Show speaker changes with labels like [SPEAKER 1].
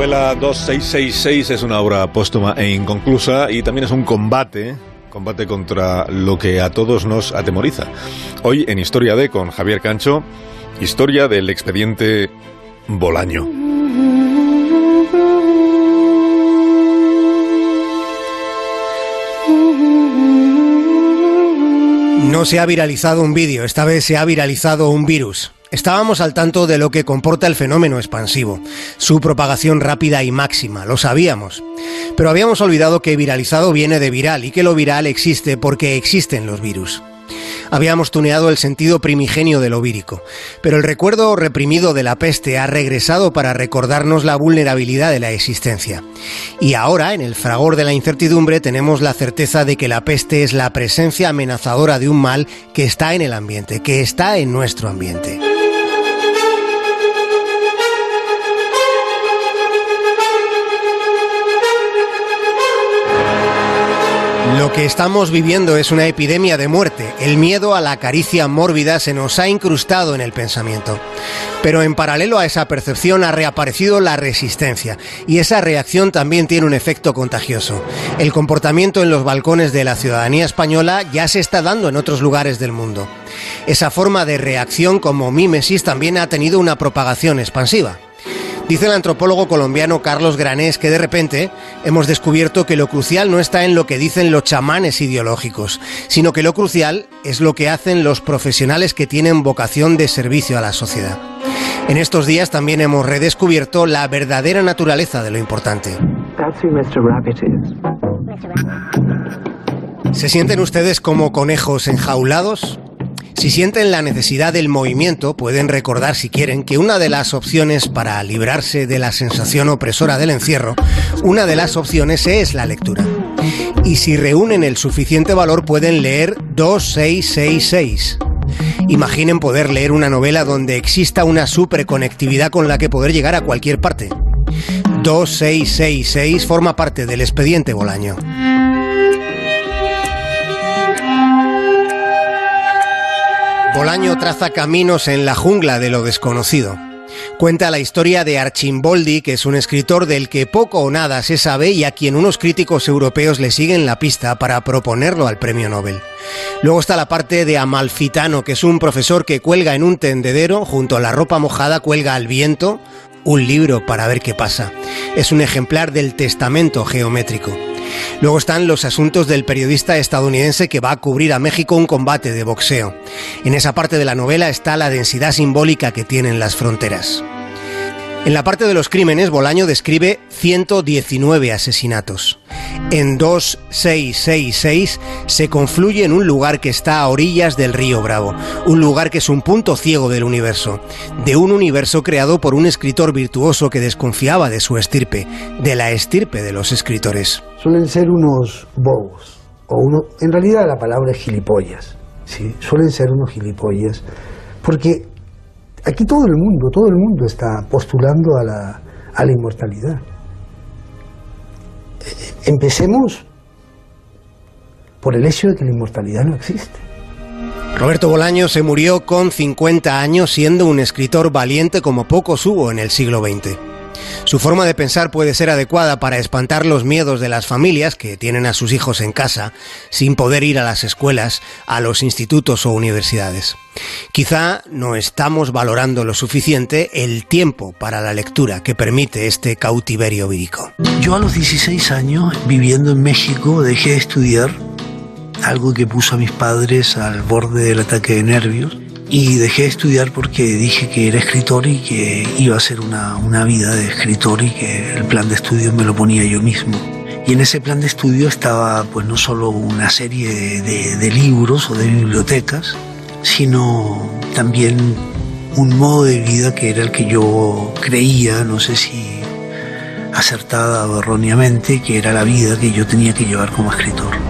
[SPEAKER 1] novela 2666 es una obra póstuma e inconclusa y también es un combate combate contra lo que a todos nos atemoriza. Hoy en Historia de con Javier Cancho, historia del expediente Bolaño.
[SPEAKER 2] No se ha viralizado un vídeo, esta vez se ha viralizado un virus. Estábamos al tanto de lo que comporta el fenómeno expansivo, su propagación rápida y máxima, lo sabíamos. Pero habíamos olvidado que viralizado viene de viral y que lo viral existe porque existen los virus. Habíamos tuneado el sentido primigenio de lo vírico, pero el recuerdo reprimido de la peste ha regresado para recordarnos la vulnerabilidad de la existencia. Y ahora, en el fragor de la incertidumbre, tenemos la certeza de que la peste es la presencia amenazadora de un mal que está en el ambiente, que está en nuestro ambiente. Lo que estamos viviendo es una epidemia de muerte. El miedo a la caricia mórbida se nos ha incrustado en el pensamiento. Pero en paralelo a esa percepción ha reaparecido la resistencia. Y esa reacción también tiene un efecto contagioso. El comportamiento en los balcones de la ciudadanía española ya se está dando en otros lugares del mundo. Esa forma de reacción como mímesis también ha tenido una propagación expansiva. Dice el antropólogo colombiano Carlos Granés que de repente hemos descubierto que lo crucial no está en lo que dicen los chamanes ideológicos, sino que lo crucial es lo que hacen los profesionales que tienen vocación de servicio a la sociedad. En estos días también hemos redescubierto la verdadera naturaleza de lo importante. ¿Se sienten ustedes como conejos enjaulados? Si sienten la necesidad del movimiento, pueden recordar, si quieren, que una de las opciones para librarse de la sensación opresora del encierro, una de las opciones es la lectura. Y si reúnen el suficiente valor, pueden leer 2666. Imaginen poder leer una novela donde exista una superconectividad con la que poder llegar a cualquier parte. 2666 forma parte del expediente Bolaño. Bolaño traza caminos en la jungla de lo desconocido. Cuenta la historia de Archimboldi, que es un escritor del que poco o nada se sabe y a quien unos críticos europeos le siguen la pista para proponerlo al premio Nobel. Luego está la parte de Amalfitano, que es un profesor que cuelga en un tendedero, junto a la ropa mojada cuelga al viento, un libro para ver qué pasa. Es un ejemplar del testamento geométrico. Luego están los asuntos del periodista estadounidense que va a cubrir a México un combate de boxeo. En esa parte de la novela está la densidad simbólica que tienen las fronteras. En la parte de los crímenes, Bolaño describe 119 asesinatos. En 2666 se confluye en un lugar que está a orillas del río Bravo, un lugar que es un punto ciego del universo, de un universo creado por un escritor virtuoso que desconfiaba de su estirpe, de la estirpe de los escritores.
[SPEAKER 3] Suelen ser unos bobos, o uno, en realidad la palabra es gilipollas, ¿sí? suelen ser unos gilipollas, porque Aquí todo el mundo, todo el mundo está postulando a la, a la inmortalidad. Empecemos por el hecho de que la inmortalidad no existe.
[SPEAKER 2] Roberto Bolaño se murió con 50 años siendo un escritor valiente como pocos hubo en el siglo XX. Su forma de pensar puede ser adecuada para espantar los miedos de las familias que tienen a sus hijos en casa sin poder ir a las escuelas, a los institutos o universidades. Quizá no estamos valorando lo suficiente el tiempo para la lectura que permite este cautiverio vírico.
[SPEAKER 4] Yo a los 16 años, viviendo en México, dejé de estudiar, algo que puso a mis padres al borde del ataque de nervios y dejé de estudiar porque dije que era escritor y que iba a ser una, una vida de escritor y que el plan de estudio me lo ponía yo mismo. Y en ese plan de estudio estaba pues no solo una serie de, de, libros o de bibliotecas, sino también un modo de vida que era el que yo creía, no sé si acertada o erróneamente, que era la vida que yo tenía que llevar como escritor.